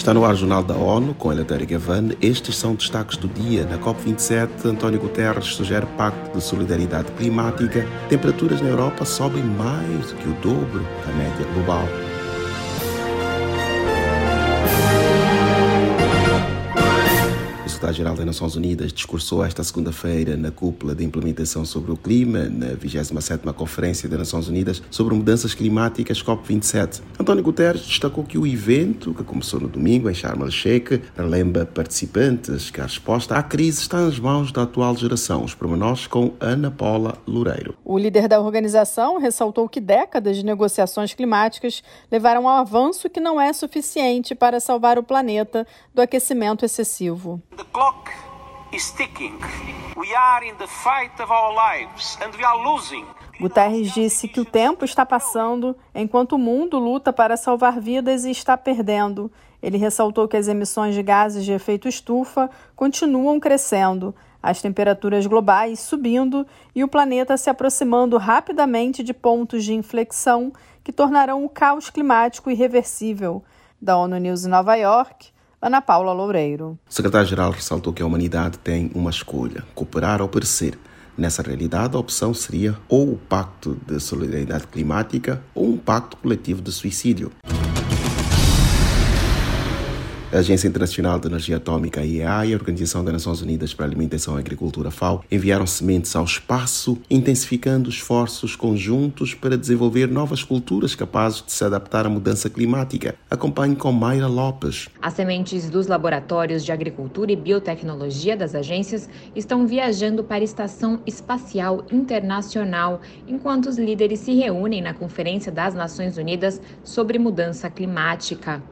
Está no ar o Jornal da ONU, com Eleutério Gavan. Estes são destaques do dia. Na COP27, António Guterres sugere pacto de solidariedade climática. Temperaturas na Europa sobem mais do que o dobro da média global. Secretário-geral das Nações Unidas discursou esta segunda-feira na cúpula de implementação sobre o clima, na 27ª Conferência das Nações Unidas sobre Mudanças Climáticas COP27. António Guterres destacou que o evento, que começou no domingo em Sharm el-Sheikh, relembra participantes que a resposta à crise está nas mãos da atual geração. Os pormenores com Ana Paula Loureiro. O líder da organização ressaltou que décadas de negociações climáticas levaram ao avanço que não é suficiente para salvar o planeta do aquecimento excessivo clock is ticking. We are in the fight of our lives and we are losing. Guterres disse que o tempo está passando enquanto o mundo luta para salvar vidas e está perdendo. Ele ressaltou que as emissões de gases de efeito estufa continuam crescendo, as temperaturas globais subindo e o planeta se aproximando rapidamente de pontos de inflexão que tornarão o caos climático irreversível. Da ONU News em Nova York, Ana Paula Loureiro. O secretário-geral ressaltou que a humanidade tem uma escolha: cooperar ou perecer. Nessa realidade, a opção seria ou o Pacto de Solidariedade Climática ou um pacto coletivo de suicídio. A Agência Internacional de Energia Atômica, IEA, e a Organização das Nações Unidas para a Alimentação e Agricultura, FAO, enviaram sementes ao espaço, intensificando esforços conjuntos para desenvolver novas culturas capazes de se adaptar à mudança climática. Acompanhe com Mayra Lopes. As sementes dos laboratórios de agricultura e biotecnologia das agências estão viajando para a Estação Espacial Internacional, enquanto os líderes se reúnem na Conferência das Nações Unidas sobre Mudança Climática.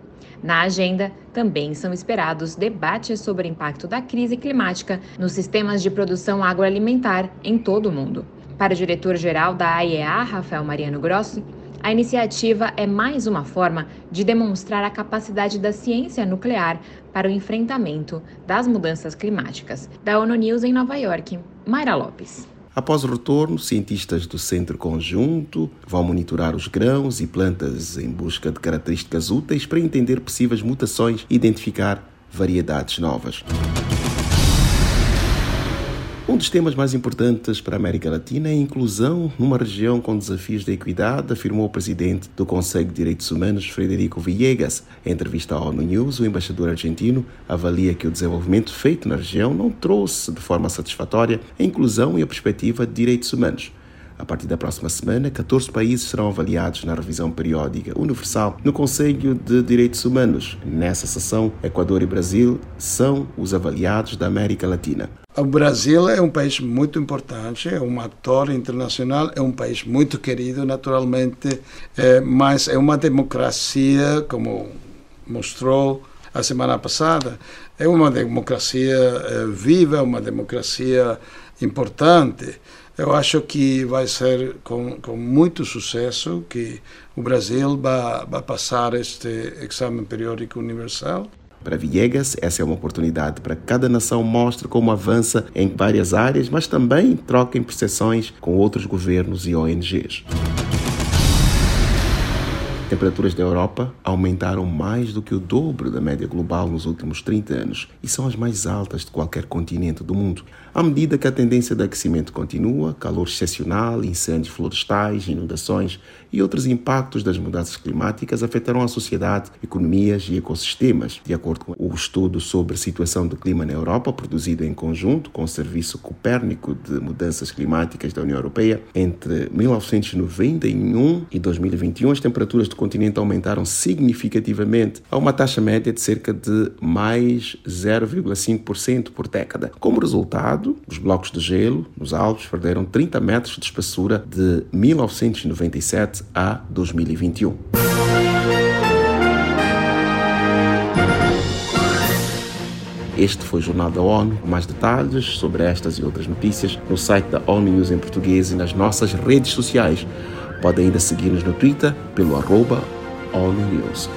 Na agenda, também são esperados debates sobre o impacto da crise climática nos sistemas de produção agroalimentar em todo o mundo. Para o diretor-geral da AIEA, Rafael Mariano Grossi, a iniciativa é mais uma forma de demonstrar a capacidade da ciência nuclear para o enfrentamento das mudanças climáticas. Da ONU News em Nova York, Mayra Lopes. Após o retorno, cientistas do Centro Conjunto vão monitorar os grãos e plantas em busca de características úteis para entender possíveis mutações e identificar variedades novas. Um dos temas mais importantes para a América Latina é a inclusão numa região com desafios de equidade, afirmou o presidente do Conselho de Direitos Humanos, Frederico Villegas. Em entrevista à ONU News, o embaixador argentino avalia que o desenvolvimento feito na região não trouxe de forma satisfatória a inclusão e a perspectiva de direitos humanos. A partir da próxima semana, 14 países serão avaliados na revisão periódica universal no Conselho de Direitos Humanos. Nessa sessão, Equador e Brasil são os avaliados da América Latina. O Brasil é um país muito importante, é um ator internacional, é um país muito querido, naturalmente, é, mas é uma democracia, como mostrou a semana passada, é uma democracia é, viva, uma democracia importante. Eu acho que vai ser com, com muito sucesso que o Brasil vai, vai passar este exame periódico universal. Para Viegas, essa é uma oportunidade para que cada nação mostre como avança em várias áreas, mas também troque percepções com outros governos e ONGs. Temperaturas da Europa aumentaram mais do que o dobro da média global nos últimos 30 anos e são as mais altas de qualquer continente do mundo. À medida que a tendência de aquecimento continua, calor excepcional, incêndios florestais, inundações e outros impactos das mudanças climáticas afetarão a sociedade, economias e ecossistemas. De acordo com o estudo sobre a situação do clima na Europa, produzido em conjunto com o Serviço Copérnico de Mudanças Climáticas da União Europeia, entre 1991 e 2021, as temperaturas do continente aumentaram significativamente a uma taxa média de cerca de mais 0,5% por década. Como resultado, os blocos de gelo nos Alpes perderam 30 metros de espessura de 1997 a 2021. Este foi o Jornal da ONU. Mais detalhes sobre estas e outras notícias no site da ONU News em português e nas nossas redes sociais. Pode ainda seguir-nos no Twitter pelo arroba ONU News.